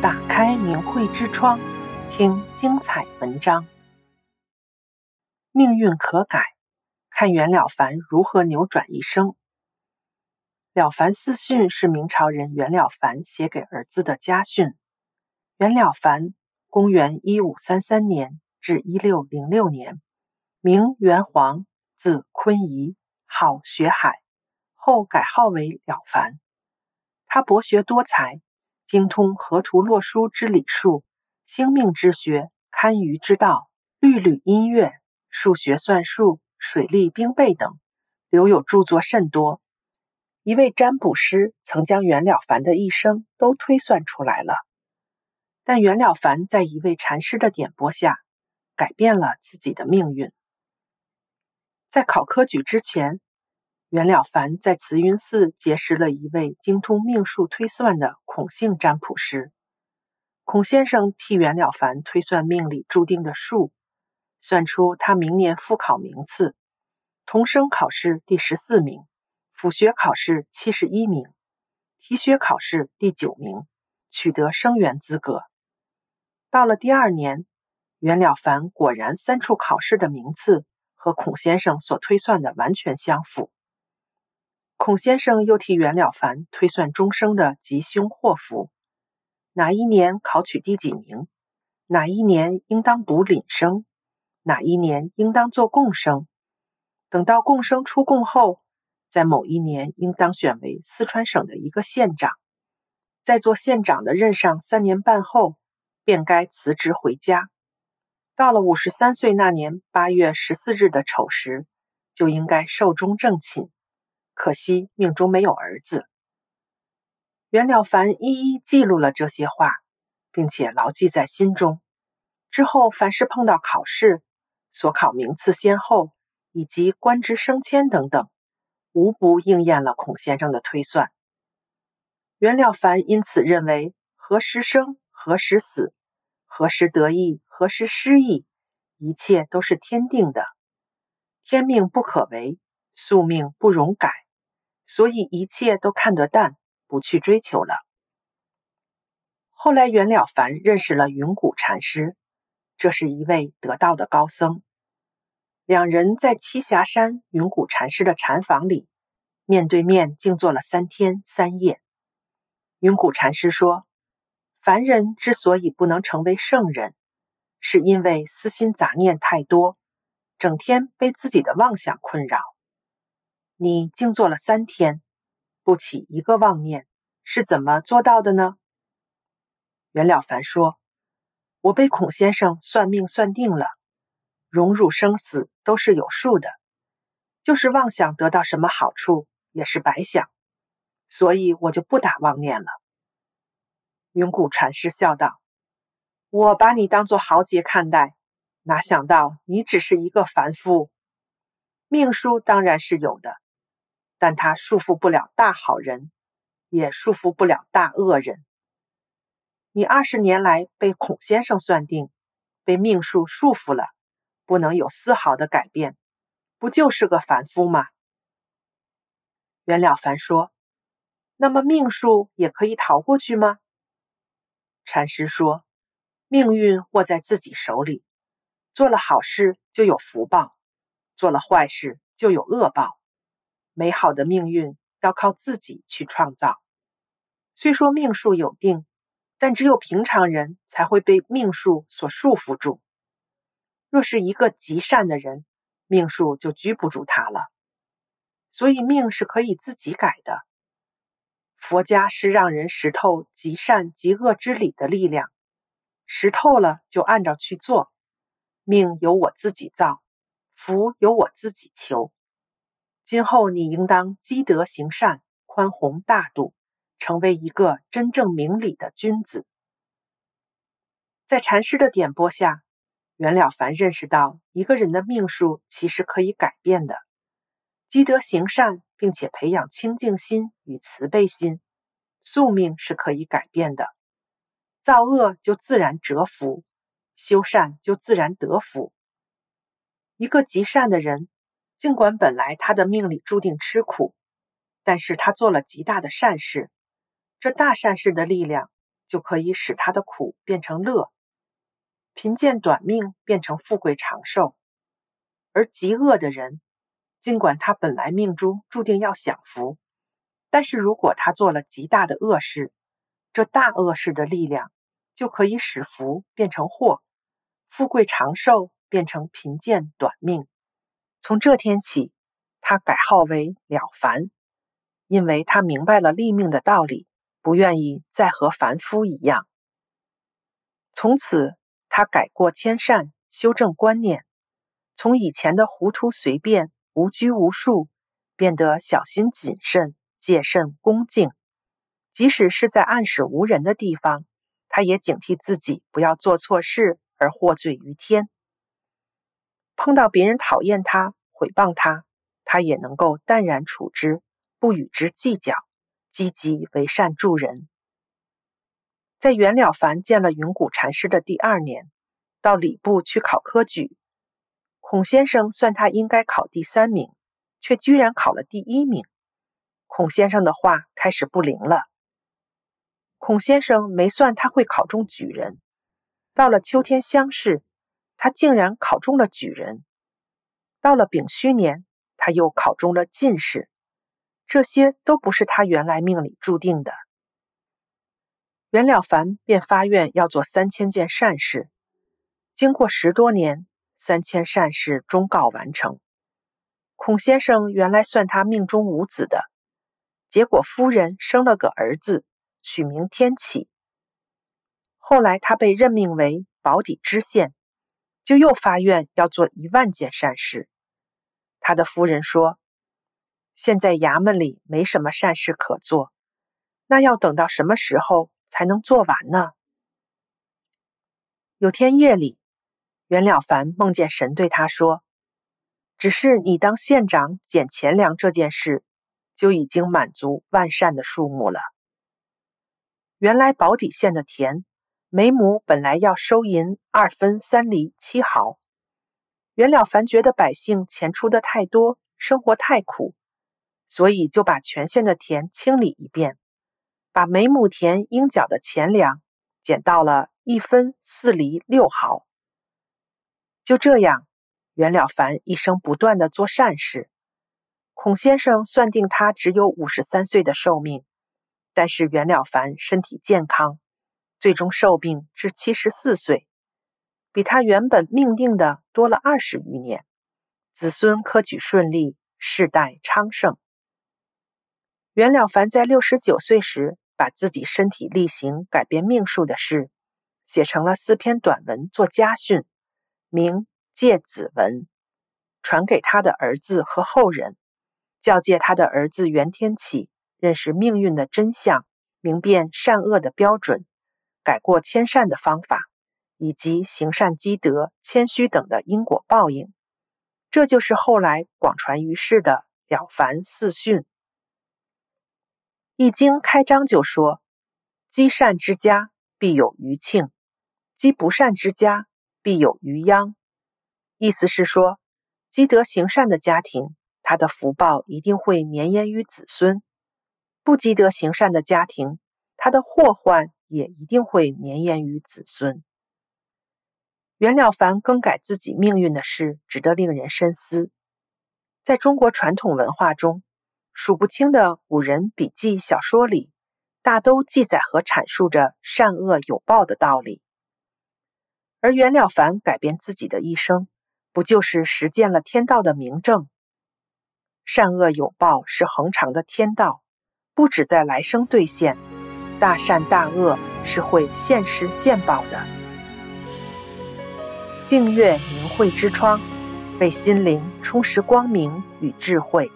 打开明慧之窗，听精彩文章。命运可改，看袁了凡如何扭转一生。《了凡四训》是明朝人袁了凡写给儿子的家训。袁了凡，公元一五三三年至一六零六年，名袁黄，字坤仪，号学海，后改号为了凡。他博学多才。精通河图洛书之理数、星命之学、堪舆之道、律吕音乐、数学算术、水利兵备等，留有著作甚多。一位占卜师曾将袁了凡的一生都推算出来了，但袁了凡在一位禅师的点拨下，改变了自己的命运。在考科举之前，袁了凡在慈云寺结识了一位精通命数推算的孔姓占卜师。孔先生替袁了凡推算命里注定的数，算出他明年复考名次：童生考试第十四名，辅学考试七十一名，提学考试第九名，取得生源资格。到了第二年，袁了凡果然三处考试的名次和孔先生所推算的完全相符。孔先生又替袁了凡推算终生的吉凶祸福，哪一年考取第几名，哪一年应当补廩生，哪一年应当做贡生，等到贡生出贡后，在某一年应当选为四川省的一个县长，在做县长的任上三年半后，便该辞职回家。到了五十三岁那年八月十四日的丑时，就应该寿终正寝。可惜命中没有儿子。袁了凡一一记录了这些话，并且牢记在心中。之后凡是碰到考试、所考名次先后以及官职升迁等等，无不应验了孔先生的推算。袁了凡因此认为：何时生，何时死，何时得意，何时失意，一切都是天定的，天命不可违，宿命不容改。所以一切都看得淡，不去追求了。后来袁了凡认识了云谷禅师，这是一位得道的高僧。两人在栖霞山云谷禅师的禅房里面对面静坐了三天三夜。云谷禅师说：“凡人之所以不能成为圣人，是因为私心杂念太多，整天被自己的妄想困扰。”你静坐了三天，不起一个妄念，是怎么做到的呢？袁了凡说：“我被孔先生算命算定了，荣辱生死都是有数的，就是妄想得到什么好处也是白想，所以我就不打妄念了。”云谷禅师笑道：“我把你当作豪杰看待，哪想到你只是一个凡夫。命数当然是有的。”但他束缚不了大好人，也束缚不了大恶人。你二十年来被孔先生算定，被命数束缚了，不能有丝毫的改变，不就是个凡夫吗？袁了凡说：“那么命数也可以逃过去吗？”禅师说：“命运握在自己手里，做了好事就有福报，做了坏事就有恶报。”美好的命运要靠自己去创造。虽说命数有定，但只有平常人才会被命数所束缚住。若是一个极善的人，命数就拘不住他了。所以命是可以自己改的。佛家是让人识透极善极恶之理的力量，识透了就按照去做。命由我自己造，福由我自己求。今后你应当积德行善，宽宏大度，成为一个真正明理的君子。在禅师的点拨下，袁了凡认识到，一个人的命数其实可以改变的。积德行善，并且培养清净心与慈悲心，宿命是可以改变的。造恶就自然折福，修善就自然得福。一个极善的人。尽管本来他的命里注定吃苦，但是他做了极大的善事，这大善事的力量就可以使他的苦变成乐，贫贱短命变成富贵长寿。而极恶的人，尽管他本来命中注定要享福，但是如果他做了极大的恶事，这大恶事的力量就可以使福变成祸，富贵长寿变成贫贱短命。从这天起，他改号为了凡，因为他明白了立命的道理，不愿意再和凡夫一样。从此，他改过迁善，修正观念，从以前的糊涂随便、无拘无束，变得小心谨慎、戒慎恭敬。即使是在暗室无人的地方，他也警惕自己不要做错事而获罪于天。碰到别人讨厌他、毁谤他，他也能够淡然处之，不与之计较，积极为善助人。在袁了凡见了云谷禅师的第二年，到礼部去考科举，孔先生算他应该考第三名，却居然考了第一名。孔先生的话开始不灵了。孔先生没算他会考中举人，到了秋天乡试。他竟然考中了举人，到了丙戌年，他又考中了进士，这些都不是他原来命里注定的。袁了凡便发愿要做三千件善事，经过十多年，三千善事终告完成。孔先生原来算他命中无子的，结果夫人生了个儿子，取名天启。后来他被任命为保底知县。就又发愿要做一万件善事。他的夫人说：“现在衙门里没什么善事可做，那要等到什么时候才能做完呢？”有天夜里，袁了凡梦见神对他说：“只是你当县长捡钱粮这件事，就已经满足万善的数目了。”原来保底县的田。每亩本来要收银二分三厘七毫，袁了凡觉得百姓钱出的太多，生活太苦，所以就把全县的田清理一遍，把每亩田应缴的钱粮减到了一分四厘六毫。就这样，袁了凡一生不断地做善事。孔先生算定他只有五十三岁的寿命，但是袁了凡身体健康。最终寿命至七十四岁，比他原本命定的多了二十余年，子孙科举顺利，世代昌盛。袁了凡在六十九岁时，把自己身体力行改变命数的事，写成了四篇短文做家训，名《诫子文》，传给他的儿子和后人，教诫他的儿子袁天启认识命运的真相，明辨善恶的标准。改过迁善的方法，以及行善积德、谦虚等的因果报应，这就是后来广传于世的了凡四训。《易经》开章就说：“积善之家，必有余庆；积不善之家，必有余殃。”意思是说，积德行善的家庭，他的福报一定会绵延于子孙；不积德行善的家庭，他的祸患。也一定会绵延于子孙。袁了凡更改自己命运的事，值得令人深思。在中国传统文化中，数不清的古人笔记小说里，大都记载和阐述着善恶有报的道理。而袁了凡改变自己的一生，不就是实践了天道的明证？善恶有报是恒常的天道，不只在来生兑现。大善大恶是会现实现报的。订阅明慧之窗，为心灵充实光明与智慧。